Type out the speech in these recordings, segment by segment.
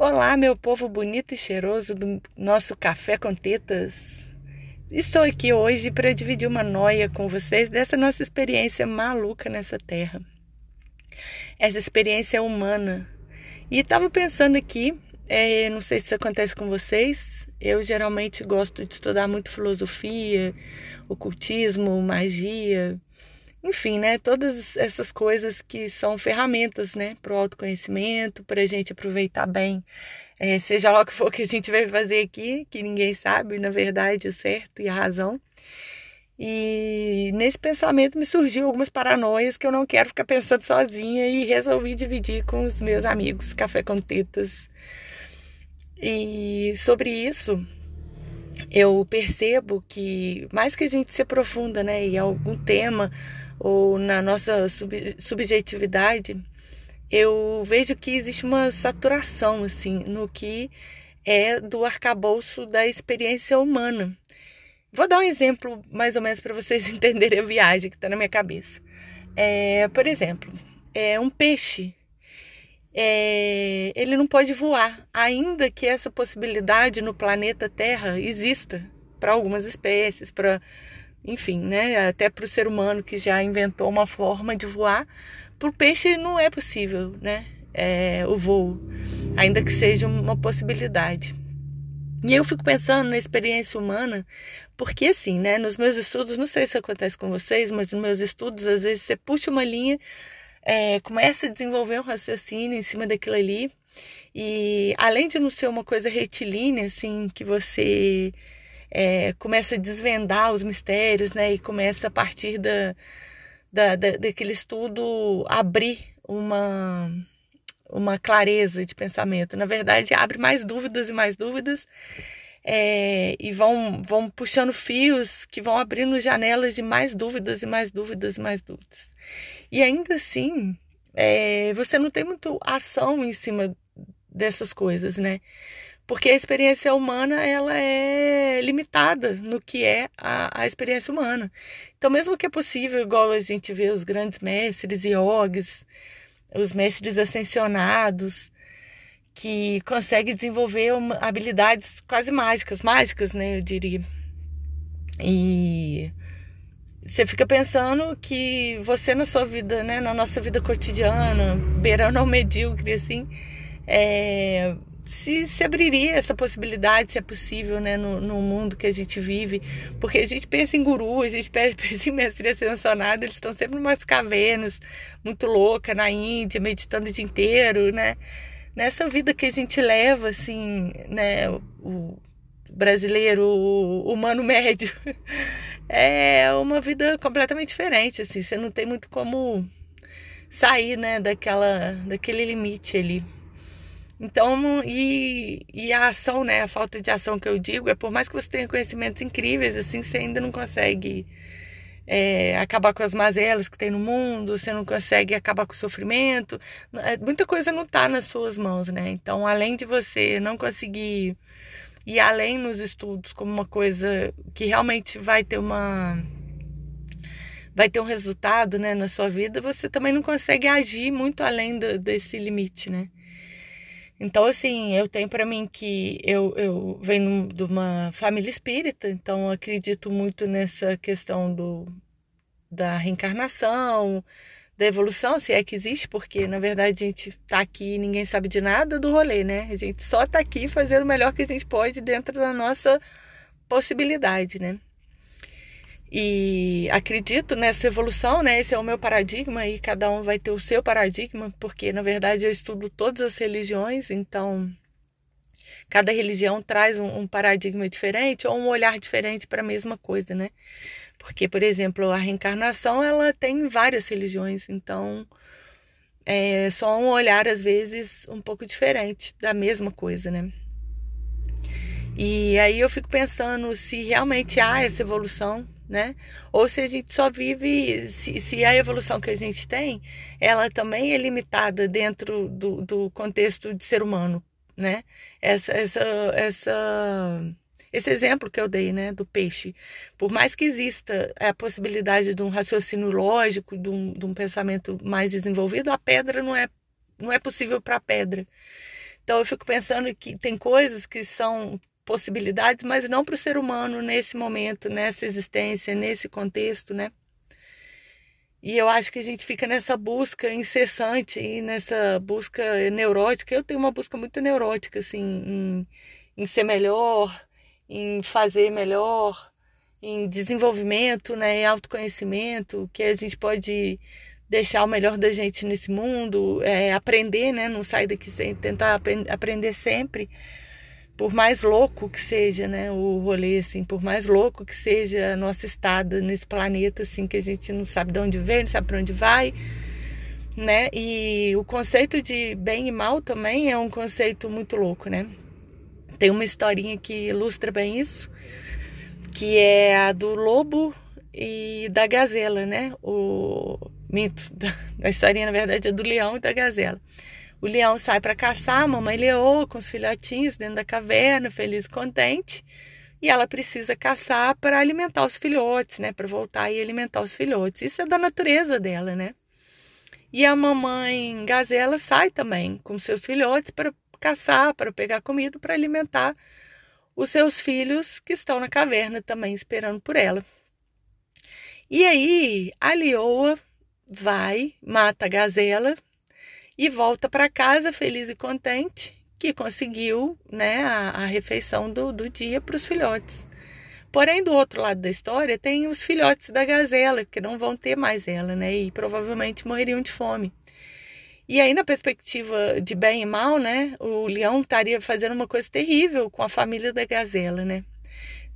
Olá, meu povo bonito e cheiroso do nosso Café com Tetas. Estou aqui hoje para dividir uma noia com vocês dessa nossa experiência maluca nessa terra. Essa experiência humana. E estava pensando aqui, é, não sei se isso acontece com vocês, eu geralmente gosto de estudar muito filosofia, ocultismo, magia, enfim, né? Todas essas coisas que são ferramentas, né? Para o autoconhecimento, para a gente aproveitar bem, é, seja lá o que for que a gente vai fazer aqui, que ninguém sabe, na verdade, o certo e a razão. E nesse pensamento me surgiu algumas paranoias que eu não quero ficar pensando sozinha e resolvi dividir com os meus amigos, Café com Tetas. E sobre isso, eu percebo que mais que a gente se aprofunda né, em algum tema ou na nossa sub subjetividade, eu vejo que existe uma saturação assim no que é do arcabouço da experiência humana. Vou dar um exemplo mais ou menos para vocês entenderem a viagem que está na minha cabeça. É, por exemplo, é um peixe. É, ele não pode voar, ainda que essa possibilidade no planeta Terra exista para algumas espécies, para enfim, né? Até para o ser humano que já inventou uma forma de voar, para o peixe não é possível, né? É, o voo, ainda que seja uma possibilidade. E eu fico pensando na experiência humana, porque assim, né, nos meus estudos, não sei se acontece com vocês, mas nos meus estudos, às vezes você puxa uma linha, é, começa a desenvolver um raciocínio em cima daquilo ali, e além de não ser uma coisa retilínea, assim, que você é, começa a desvendar os mistérios, né? E começa a partir da, da, da, daquele estudo abrir uma, uma clareza de pensamento. Na verdade, abre mais dúvidas e mais dúvidas. É, e vão, vão puxando fios que vão abrindo janelas de mais dúvidas e mais dúvidas e mais dúvidas. E ainda assim, é, você não tem muito ação em cima dessas coisas, né? Porque a experiência humana ela é limitada no que é a, a experiência humana. Então, mesmo que é possível, igual a gente vê os grandes mestres yogis, os mestres ascensionados, que conseguem desenvolver habilidades quase mágicas, mágicas, né, eu diria. E você fica pensando que você na sua vida, né, na nossa vida cotidiana, beirando ao medíocre, assim, é, se, se abriria essa possibilidade, se é possível, né, no, no mundo que a gente vive. Porque a gente pensa em guru, a gente pensa em mestre ascensionado, eles estão sempre em umas cavernas muito louca na Índia, meditando o dia inteiro, né? Nessa vida que a gente leva, assim, né, o brasileiro, o humano médio, é uma vida completamente diferente, assim, você não tem muito como sair, né, daquela, daquele limite ali. Então, e, e a ação, né? A falta de ação que eu digo é por mais que você tenha conhecimentos incríveis, assim, você ainda não consegue é, acabar com as mazelas que tem no mundo, você não consegue acabar com o sofrimento. É, muita coisa não está nas suas mãos, né? Então, além de você não conseguir ir além nos estudos como uma coisa que realmente vai ter uma vai ter um resultado né, na sua vida, você também não consegue agir muito além do, desse limite, né? Então, assim, eu tenho para mim que eu, eu venho de uma família espírita, então acredito muito nessa questão do, da reencarnação, da evolução, se é que existe, porque na verdade a gente tá aqui e ninguém sabe de nada do rolê, né? A gente só tá aqui fazendo o melhor que a gente pode dentro da nossa possibilidade, né? E acredito nessa evolução, né? Esse é o meu paradigma e cada um vai ter o seu paradigma, porque na verdade eu estudo todas as religiões, então cada religião traz um, um paradigma diferente ou um olhar diferente para a mesma coisa, né? Porque, por exemplo, a reencarnação ela tem várias religiões, então é só um olhar às vezes um pouco diferente da mesma coisa, né? E aí eu fico pensando se realmente há essa evolução né? Ou se a gente só vive, se, se, a evolução que a gente tem, ela também é limitada dentro do, do contexto de ser humano, né? Essa, essa, essa, esse exemplo que eu dei, né, do peixe, por mais que exista a possibilidade de um raciocínio lógico, de um, de um pensamento mais desenvolvido, a pedra não é, não é possível para a pedra. Então eu fico pensando que tem coisas que são possibilidades, mas não para o ser humano nesse momento, nessa existência, nesse contexto, né? E eu acho que a gente fica nessa busca incessante e nessa busca neurótica. Eu tenho uma busca muito neurótica, assim, em, em ser melhor, em fazer melhor, em desenvolvimento, né, em autoconhecimento, que a gente pode deixar o melhor da gente nesse mundo, é, aprender, né, não sair daqui sem tentar aprender sempre por mais louco que seja, né, o rolê, assim, por mais louco que seja a nossa estada nesse planeta, assim, que a gente não sabe de onde vem, não sabe para onde vai, né, e o conceito de bem e mal também é um conceito muito louco, né. Tem uma historinha que ilustra bem isso, que é a do lobo e da gazela, né, o mito da, da historinha, na verdade, é do leão e da gazela. O leão sai para caçar, a mamãe leoa com os filhotinhos dentro da caverna, feliz e contente. E ela precisa caçar para alimentar os filhotes, né? Para voltar e alimentar os filhotes. Isso é da natureza dela, né? E a mamãe gazela sai também com seus filhotes para caçar, para pegar comida, para alimentar os seus filhos que estão na caverna também esperando por ela. E aí a leoa vai, mata a gazela, e volta para casa feliz e contente que conseguiu né, a, a refeição do, do dia para os filhotes. Porém, do outro lado da história, tem os filhotes da gazela, que não vão ter mais ela, né? E provavelmente morreriam de fome. E aí, na perspectiva de bem e mal, né? O leão estaria fazendo uma coisa terrível com a família da gazela, né?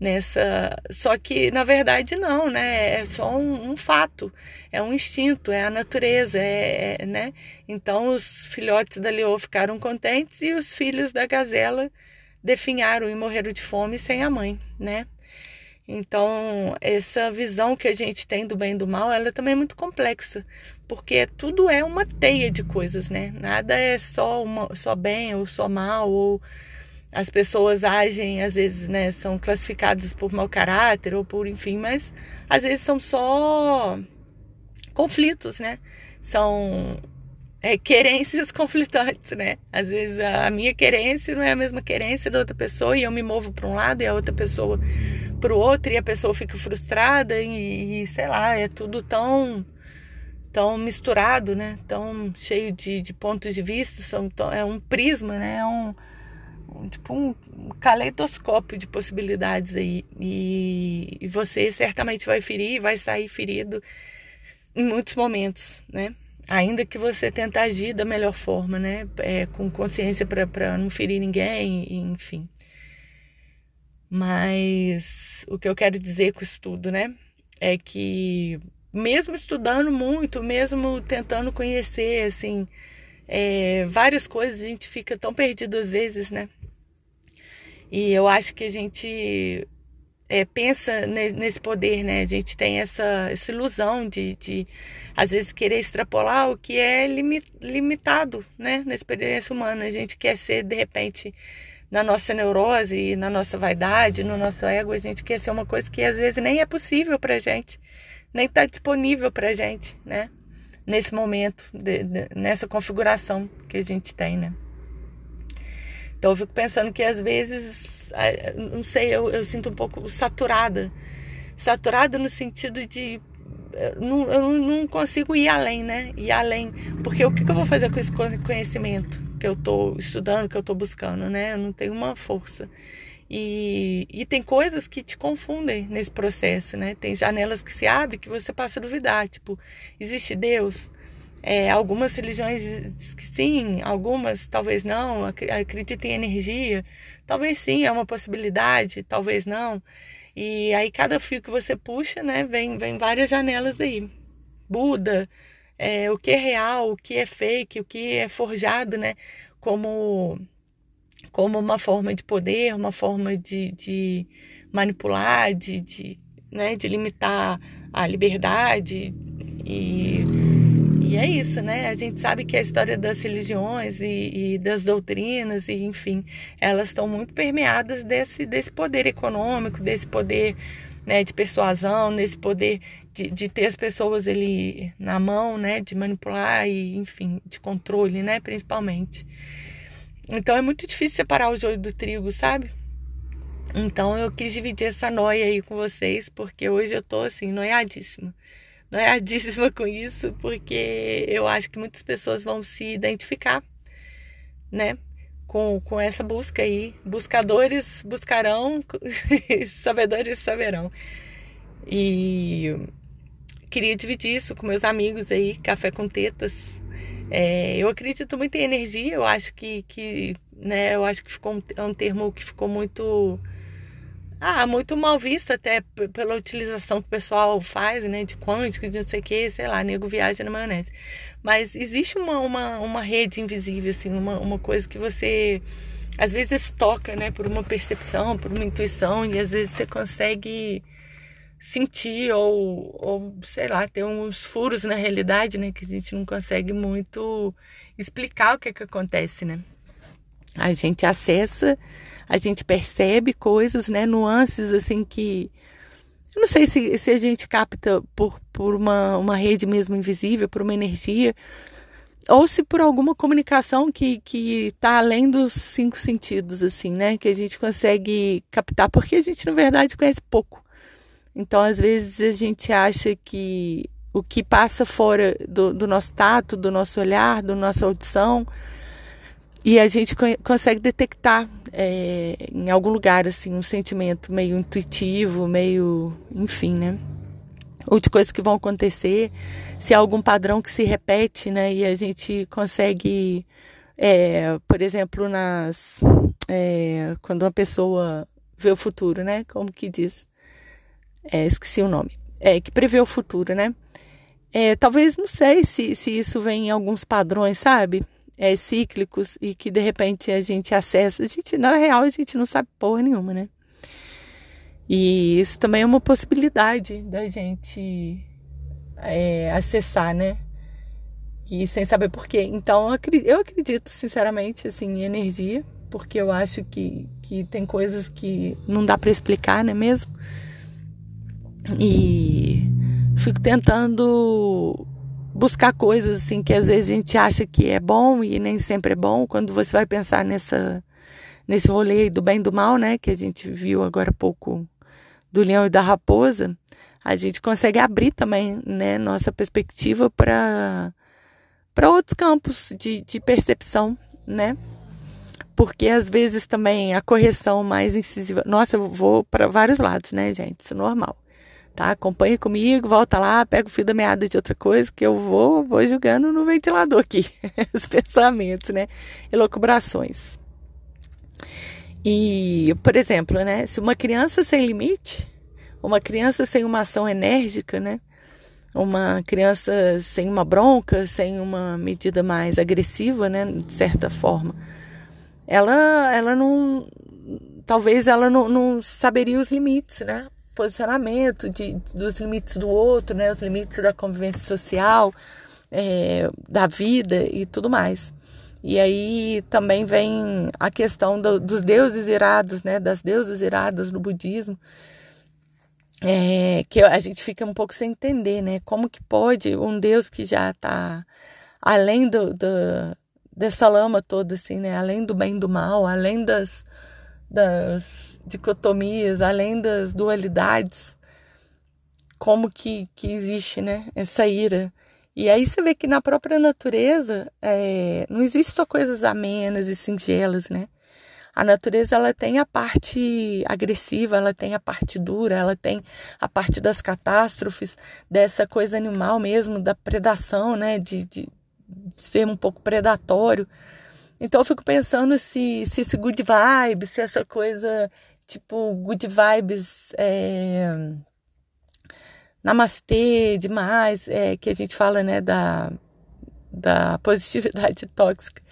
Nessa. Só que na verdade não, né? É só um, um fato, é um instinto, é a natureza, é, é, né? Então os filhotes da leoa ficaram contentes e os filhos da gazela definharam e morreram de fome sem a mãe, né? Então, essa visão que a gente tem do bem e do mal, ela também é muito complexa, porque tudo é uma teia de coisas, né? Nada é só uma, só bem ou só mal ou as pessoas agem, às vezes, né, são classificadas por mau caráter ou por, enfim, mas às vezes são só conflitos, né? São é, querências conflitantes, né? Às vezes a minha querência não é a mesma querência da outra pessoa e eu me movo para um lado e a outra pessoa para o outro e a pessoa fica frustrada e, e, sei lá, é tudo tão tão misturado, né? Tão cheio de, de pontos de vista, são, é um prisma, né? É um, tipo um caleidoscópio de possibilidades aí. E, e você certamente vai ferir, vai sair ferido em muitos momentos, né? Ainda que você tente agir da melhor forma, né? É, com consciência para não ferir ninguém, enfim. Mas o que eu quero dizer com isso tudo, né? É que mesmo estudando muito, mesmo tentando conhecer, assim, é, várias coisas, a gente fica tão perdido às vezes, né? E eu acho que a gente é, pensa nesse poder, né? A gente tem essa, essa ilusão de, de, às vezes, querer extrapolar o que é limitado, né? Na experiência humana. A gente quer ser, de repente, na nossa neurose, na nossa vaidade, no nosso ego, a gente quer ser uma coisa que às vezes nem é possível pra gente, nem está disponível pra gente, né? Nesse momento, de, de, nessa configuração que a gente tem, né? Então eu fico pensando que às vezes, não sei, eu, eu sinto um pouco saturada. Saturada no sentido de não, eu não consigo ir além, né? Ir além. Porque o que, que eu vou fazer com esse conhecimento que eu estou estudando, que eu estou buscando, né? Eu não tenho uma força. E, e tem coisas que te confundem nesse processo, né? Tem janelas que se abrem que você passa a duvidar. Tipo, existe Deus? É, algumas religiões que sim, algumas talvez não, acreditam em energia, talvez sim, é uma possibilidade, talvez não. E aí cada fio que você puxa, né, vem, vem várias janelas aí. Buda, é, o que é real, o que é fake, o que é forjado, né, como, como uma forma de poder, uma forma de, de manipular, de, de, né, de limitar a liberdade e e é isso, né? A gente sabe que a história das religiões e, e das doutrinas, e enfim, elas estão muito permeadas desse, desse poder econômico, desse poder né, de persuasão, desse poder de, de ter as pessoas ali na mão, né? De manipular e, enfim, de controle, né? Principalmente. Então é muito difícil separar o joio do trigo, sabe? Então eu quis dividir essa noia aí com vocês, porque hoje eu tô assim, noiadíssima. Noiadíssima com isso, porque eu acho que muitas pessoas vão se identificar, né? Com, com essa busca aí. Buscadores buscarão, sabedores saberão. E queria dividir isso com meus amigos aí, Café com Tetas. É, eu acredito muito em energia, eu acho que, que né, eu acho que ficou um, é um termo que ficou muito ah, muito mal visto até pela utilização que o pessoal faz, né? De quântico, de não sei o que, sei lá, nego viaja na maionese. Mas existe uma, uma, uma rede invisível, assim, uma, uma coisa que você às vezes toca, né? Por uma percepção, por uma intuição, e às vezes você consegue sentir ou, ou sei lá, ter uns furos na realidade, né? Que a gente não consegue muito explicar o que é que acontece, né? A gente acessa, a gente percebe coisas, né, nuances assim que eu não sei se, se a gente capta por, por uma, uma rede mesmo invisível, por uma energia, ou se por alguma comunicação que que está além dos cinco sentidos, assim, né? Que a gente consegue captar, porque a gente, na verdade, conhece pouco. Então, às vezes, a gente acha que o que passa fora do, do nosso tato, do nosso olhar, da nossa audição, e a gente consegue detectar é, em algum lugar assim um sentimento meio intuitivo, meio, enfim, né? Ou de coisas que vão acontecer, se há algum padrão que se repete, né? E a gente consegue, é, por exemplo, nas é, quando uma pessoa vê o futuro, né? Como que diz? É, esqueci o nome. É que prevê o futuro, né? É, talvez não sei se, se isso vem em alguns padrões, sabe? É, cíclicos e que de repente a gente acessa. A gente, na real, a gente não sabe porra nenhuma, né? E isso também é uma possibilidade da gente é, acessar, né? E sem saber porquê. Então, eu acredito, sinceramente, assim, em energia, porque eu acho que, que tem coisas que não dá para explicar, né mesmo? E fico tentando buscar coisas assim que às vezes a gente acha que é bom e nem sempre é bom. Quando você vai pensar nessa nesse rolê do bem e do mal, né, que a gente viu agora há pouco do leão e da raposa, a gente consegue abrir também, né, nossa perspectiva para para outros campos de, de percepção, né? Porque às vezes também a correção mais incisiva. Nossa, eu vou para vários lados, né, gente? Isso é normal tá? Acompanha comigo, volta lá, pega o fio da meada de outra coisa, que eu vou, vou jogando no ventilador aqui, os pensamentos, né? Elocubrações. E, por exemplo, né? Se uma criança sem limite, uma criança sem uma ação enérgica, né? Uma criança sem uma bronca, sem uma medida mais agressiva, né? De certa forma, ela, ela não, talvez ela não, não saberia os limites, né? Posicionamento de, dos limites do outro, né, os limites da convivência social, é, da vida e tudo mais. E aí também vem a questão do, dos deuses irados, né, das deusas iradas no budismo, é, que a gente fica um pouco sem entender, né, como que pode um deus que já está além do, do, dessa lama toda, assim, né, além do bem e do mal, além das, das dicotomias, além das dualidades, como que, que existe né, essa ira. E aí você vê que na própria natureza é, não existe só coisas amenas e singelas, né? A natureza ela tem a parte agressiva, ela tem a parte dura, ela tem a parte das catástrofes, dessa coisa animal mesmo, da predação, né? De, de, de ser um pouco predatório. Então eu fico pensando se, se esse good vibe, se essa coisa tipo good vibes, é, namastê demais, é, que a gente fala, né, da, da positividade tóxica.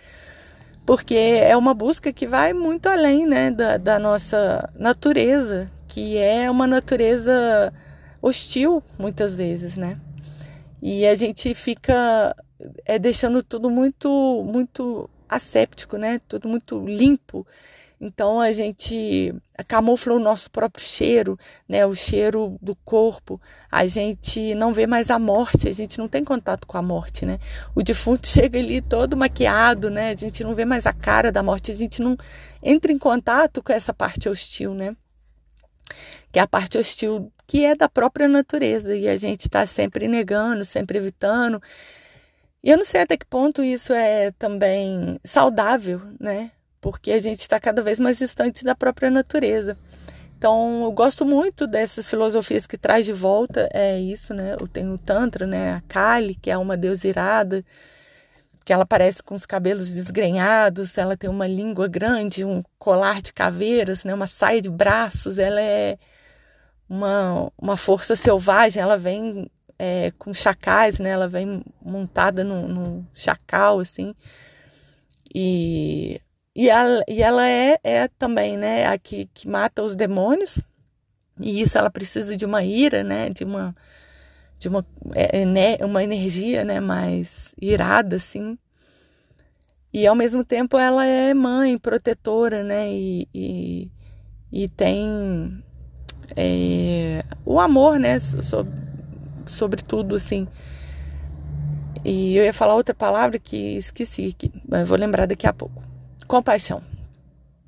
Porque é uma busca que vai muito além, né, da, da nossa natureza, que é uma natureza hostil, muitas vezes, né? E a gente fica é, deixando tudo muito, muito asséptico, né? Tudo muito limpo Então a gente camufla o nosso próprio cheiro, né? O cheiro do corpo. A gente não vê mais a morte, a gente não tem contato com a morte, né? O defunto chega ali todo maquiado, né? A gente não vê mais a cara da morte, a gente não entra em contato com essa parte hostil, né? Que é a parte hostil que é da própria natureza e a gente está sempre negando, sempre evitando. E eu não sei até que ponto isso é também saudável, né? Porque a gente está cada vez mais distante da própria natureza. Então, eu gosto muito dessas filosofias que traz de volta é isso, né? Eu tenho o Tantra, né? A Kali, que é uma deusa irada, que ela parece com os cabelos desgrenhados, ela tem uma língua grande, um colar de caveiras, né? Uma saia de braços, ela é uma, uma força selvagem, ela vem é, com chacais, né? Ela vem montada num chacal, assim. E, e, ela, e ela é, é também, né? A que, que mata os demônios. E isso ela precisa de uma ira, né? De uma, de uma, é, né? uma energia, né? Mais irada, assim. E ao mesmo tempo ela é mãe, protetora, né? E, e, e tem é, o amor, né? Sobre, sobre tudo, assim. E eu ia falar outra palavra que esqueci, que vou lembrar daqui a pouco. Compaixão.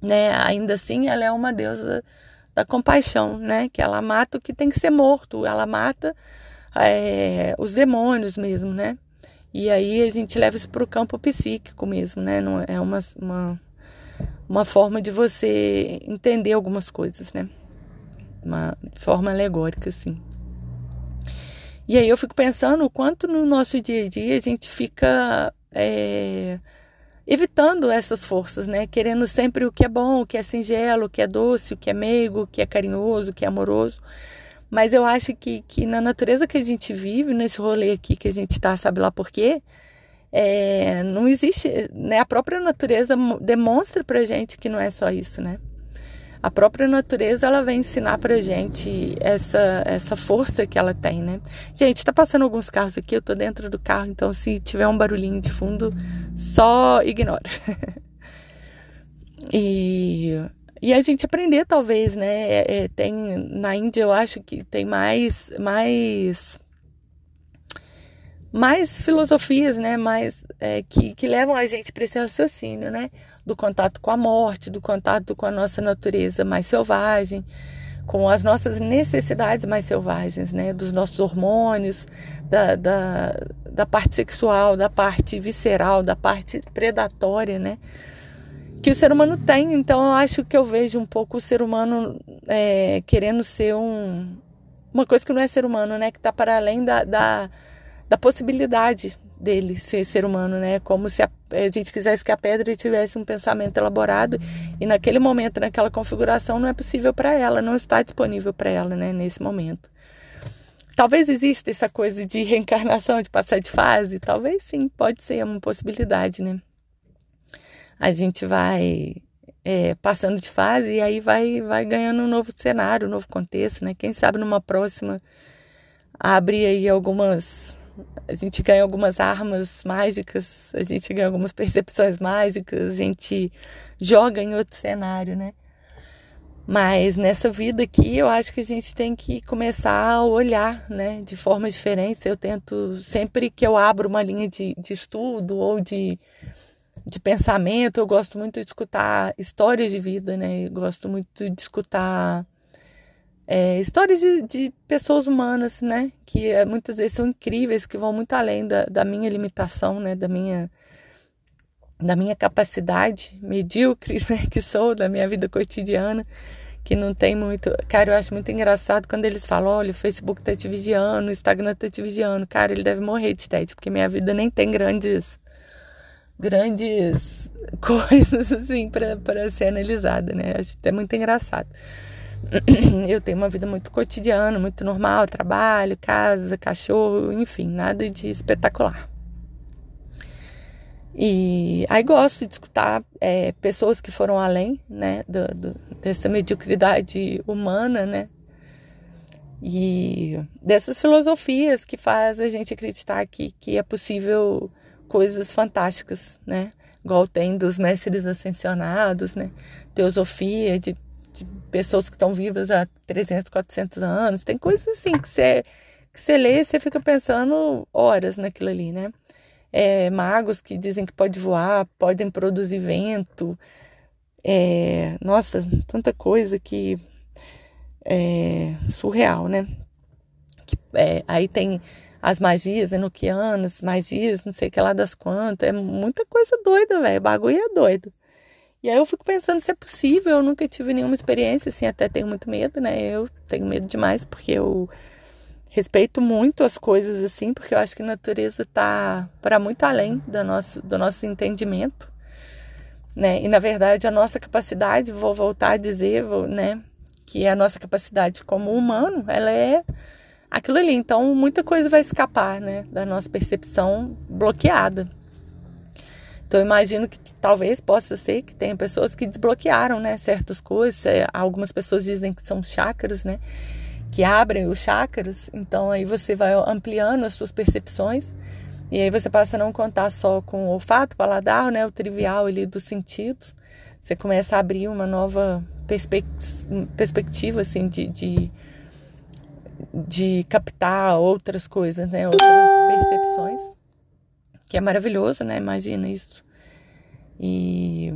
Né? Ainda assim, ela é uma deusa da compaixão, né? Que ela mata o que tem que ser morto, ela mata é, os demônios mesmo, né? E aí a gente leva isso para o campo psíquico mesmo, né? Não, é uma, uma, uma forma de você entender algumas coisas, né? Uma forma alegórica, assim. E aí eu fico pensando o quanto no nosso dia a dia a gente fica é, evitando essas forças, né? Querendo sempre o que é bom, o que é singelo, o que é doce, o que é meigo, o que é carinhoso, o que é amoroso. Mas eu acho que, que na natureza que a gente vive, nesse rolê aqui que a gente está, sabe lá por quê? É, não existe, né? A própria natureza demonstra pra gente que não é só isso, né? A própria natureza ela vem ensinar pra gente essa, essa força que ela tem, né? Gente, tá passando alguns carros aqui, eu tô dentro do carro, então se tiver um barulhinho de fundo, só ignora. e, e a gente aprender, talvez, né? É, é, tem, na Índia eu acho que tem mais, mais mais filosofias, né, mais é, que, que levam a gente para esse raciocínio, né, do contato com a morte, do contato com a nossa natureza mais selvagem, com as nossas necessidades mais selvagens, né, dos nossos hormônios, da, da, da parte sexual, da parte visceral, da parte predatória, né, que o ser humano tem. Então, eu acho que eu vejo um pouco o ser humano é, querendo ser um, uma coisa que não é ser humano, né, que está para além da, da da possibilidade dele ser ser humano, né? Como se a, a, gente quisesse que a pedra tivesse um pensamento elaborado e naquele momento, naquela configuração, não é possível para ela, não está disponível para ela, né? Nesse momento. Talvez exista essa coisa de reencarnação, de passar de fase, talvez sim, pode ser uma possibilidade, né? A gente vai é, passando de fase e aí vai, vai ganhando um novo cenário, um novo contexto, né? Quem sabe numa próxima abrir aí algumas a gente ganha algumas armas mágicas, a gente ganha algumas percepções mágicas, a gente joga em outro cenário, né? Mas nessa vida aqui, eu acho que a gente tem que começar a olhar, né, de formas diferentes. Eu tento, sempre que eu abro uma linha de, de estudo ou de, de pensamento, eu gosto muito de escutar histórias de vida, né? Eu gosto muito de escutar é, histórias de, de, pessoas humanas, né? Que é, muitas vezes são incríveis, que vão muito além da, da minha limitação, né? Da minha, da minha capacidade medíocre, né? Que sou, da minha vida cotidiana, que não tem muito. Cara, eu acho muito engraçado quando eles falam: olha, o Facebook tá te vigiando, o Instagram tá te vigiando. Cara, ele deve morrer de tédio, porque minha vida nem tem grandes. grandes coisas assim para ser analisada, né? Acho até muito engraçado. eu tenho uma vida muito cotidiana, muito normal, trabalho, casa, cachorro, enfim, nada de espetacular. E aí gosto de escutar é, pessoas que foram além, né, do, do, dessa mediocridade humana, né, e dessas filosofias que faz a gente acreditar que, que é possível coisas fantásticas, né, igual tem dos mestres ascensionados, né? Teosofia de, de pessoas que estão vivas há 300, 400 anos. Tem coisas assim que você que você lê e você fica pensando horas naquilo ali, né? É, magos que dizem que pode voar, podem produzir vento. É, nossa, tanta coisa que é surreal, né? Que, é, aí tem as magias enoquianas, magias, não sei que lá das quantas. É muita coisa doida, velho. O bagulho é doido. E aí eu fico pensando se é possível. Eu nunca tive nenhuma experiência, assim, até tenho muito medo, né? Eu tenho medo demais, porque eu respeito muito as coisas assim, porque eu acho que a natureza está para muito além do nosso, do nosso entendimento, né? E na verdade a nossa capacidade, vou voltar a dizer, vou, né, que a nossa capacidade como humano, ela é aquilo ali. Então muita coisa vai escapar, né, da nossa percepção bloqueada. Então imagino que talvez possa ser que tenha pessoas que desbloquearam, né, certas coisas. É, algumas pessoas dizem que são chakras, né? que abrem os chakras, então aí você vai ampliando as suas percepções e aí você passa a não contar só com o olfato, paladar, né, o trivial ali dos sentidos. Você começa a abrir uma nova perspec perspectiva assim de, de, de captar outras coisas, né, outras percepções, que é maravilhoso, né? Imagina isso. E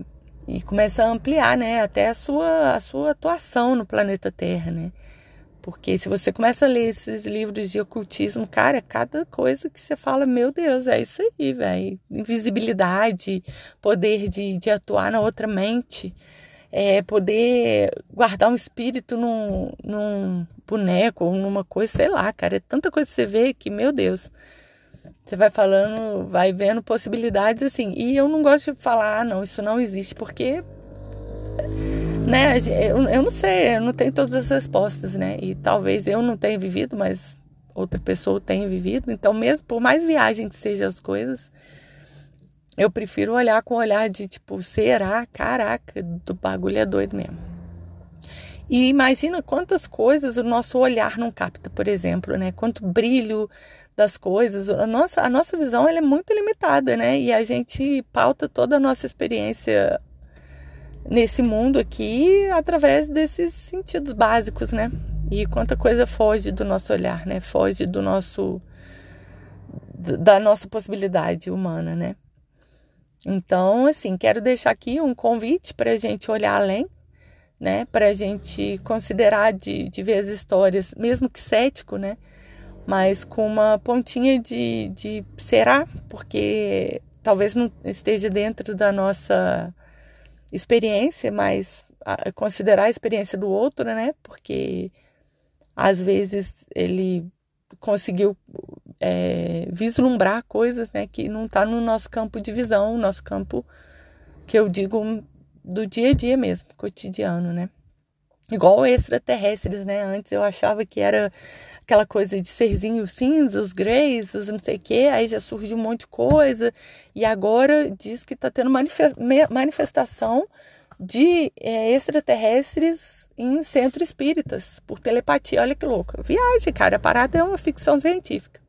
e começa a ampliar, né, até a sua a sua atuação no planeta Terra, né? Porque se você começa a ler esses livros de ocultismo, cara, cada coisa que você fala, meu Deus, é isso aí, velho. Invisibilidade, poder de, de atuar na outra mente, é, poder guardar um espírito num, num boneco ou numa coisa, sei lá, cara. É tanta coisa que você vê que, meu Deus. Você vai falando, vai vendo possibilidades assim. E eu não gosto de falar, ah, não, isso não existe, porque né? Eu, eu não sei, eu não tenho todas as respostas, né? E talvez eu não tenha vivido, mas outra pessoa tenha vivido. Então, mesmo por mais viagem que sejam as coisas, eu prefiro olhar com o olhar de tipo, será? Caraca, do bagulho é doido mesmo. E imagina quantas coisas o nosso olhar não capta, por exemplo, né? Quanto brilho das coisas. A nossa, a nossa visão é muito limitada, né? E a gente pauta toda a nossa experiência nesse mundo aqui através desses sentidos básicos, né? E quanta coisa foge do nosso olhar, né? Foge do nosso da nossa possibilidade humana, né? Então, assim, quero deixar aqui um convite para a gente olhar além, né? Para a gente considerar de, de ver as histórias, mesmo que cético, né? Mas com uma pontinha de, de será, porque talvez não esteja dentro da nossa experiência, mas considerar a experiência do outro, né? Porque às vezes ele conseguiu é, vislumbrar coisas, né? Que não está no nosso campo de visão, nosso campo que eu digo do dia a dia mesmo, cotidiano, né? Igual extraterrestres, né? Antes eu achava que era aquela coisa de serzinho cinza, os greys, os não sei o quê, aí já surge um monte de coisa, e agora diz que está tendo manifestação de é, extraterrestres em centro espíritas, por telepatia. Olha que louca. Viagem, cara, a parada é uma ficção científica.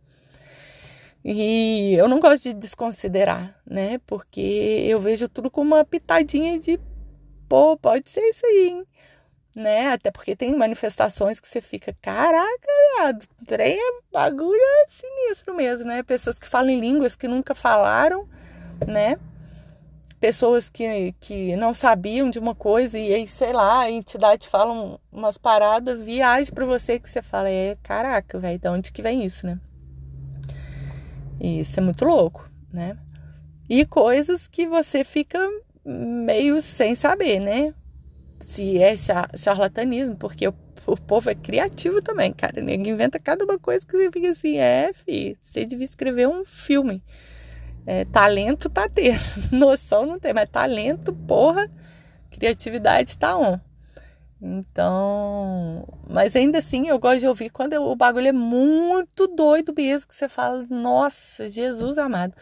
E eu não gosto de desconsiderar, né? Porque eu vejo tudo com uma pitadinha de, pô, pode ser isso aí, hein? né? Até porque tem manifestações que você fica, caraca, viado, trem é bagulho é sinistro mesmo, né? Pessoas que falam em línguas que nunca falaram, né? Pessoas que, que não sabiam de uma coisa e aí, sei lá, a entidade fala umas paradas, viagem para você que você fala, é caraca, velho, de onde que vem isso, né? E isso é muito louco, né? E coisas que você fica meio sem saber, né? se é charlatanismo, porque o, povo é criativo também, cara. Ninguém inventa cada uma coisa que você fica assim, é, fi, você devia escrever um filme. É, talento tá tendo, noção não tem, mas talento, porra, criatividade tá on. Então, mas ainda assim eu gosto de ouvir quando o bagulho é muito doido mesmo, que você fala, nossa, Jesus amado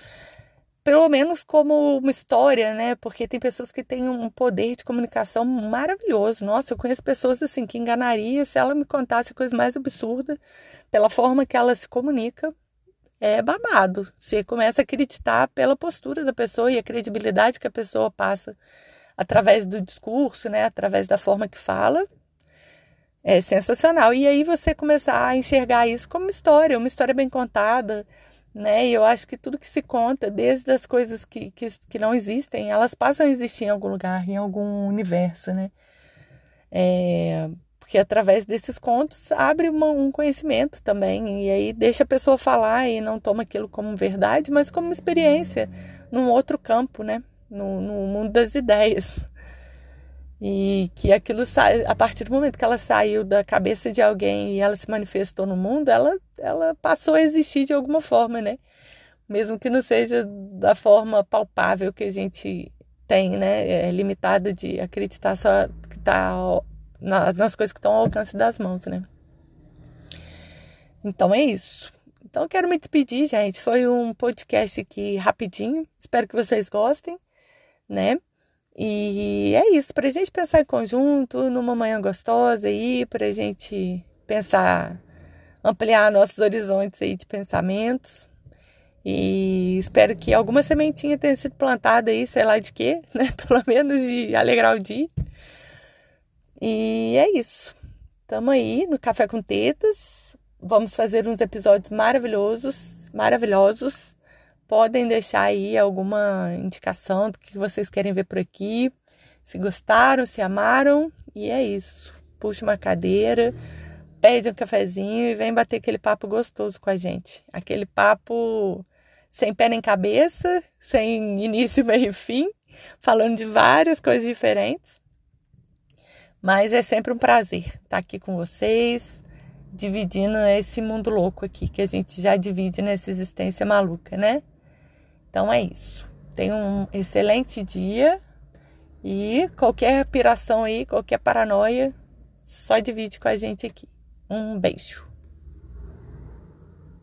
pelo menos como uma história, né? Porque tem pessoas que têm um poder de comunicação maravilhoso. Nossa, eu conheço pessoas assim que enganaria se ela me contasse a coisa mais absurda pela forma que ela se comunica. é babado. Você começa a acreditar pela postura da pessoa e a credibilidade que a pessoa passa através do discurso, né, através da forma que fala. É sensacional. E aí você começar a enxergar isso como história, uma história bem contada, né? E eu acho que tudo que se conta, desde as coisas que, que, que não existem, elas passam a existir em algum lugar, em algum universo, né? É, porque através desses contos abre uma, um conhecimento também, e aí deixa a pessoa falar e não toma aquilo como verdade, mas como experiência num outro campo, né? No, no mundo das ideias. E que aquilo sai, a partir do momento que ela saiu da cabeça de alguém e ela se manifestou no mundo, ela, ela passou a existir de alguma forma, né? Mesmo que não seja da forma palpável que a gente tem, né? É limitada de acreditar só que está nas coisas que estão ao alcance das mãos, né? Então é isso. Então eu quero me despedir, gente. Foi um podcast aqui rapidinho. Espero que vocês gostem, né? E é isso, para a gente pensar em conjunto, numa manhã gostosa aí, para a gente pensar, ampliar nossos horizontes aí de pensamentos. E espero que alguma sementinha tenha sido plantada aí, sei lá de quê, né? Pelo menos de alegrar o dia. E é isso. Tamo aí no Café com Tetas. Vamos fazer uns episódios maravilhosos, maravilhosos. Podem deixar aí alguma indicação do que vocês querem ver por aqui. Se gostaram, se amaram. E é isso. Puxa uma cadeira, pede um cafezinho e vem bater aquele papo gostoso com a gente. Aquele papo sem pé nem cabeça, sem início, meio e fim, falando de várias coisas diferentes. Mas é sempre um prazer estar aqui com vocês, dividindo esse mundo louco aqui que a gente já divide nessa existência maluca, né? Então é isso. Tenha um excelente dia e qualquer piração aí, qualquer paranoia, só divide com a gente aqui. Um beijo.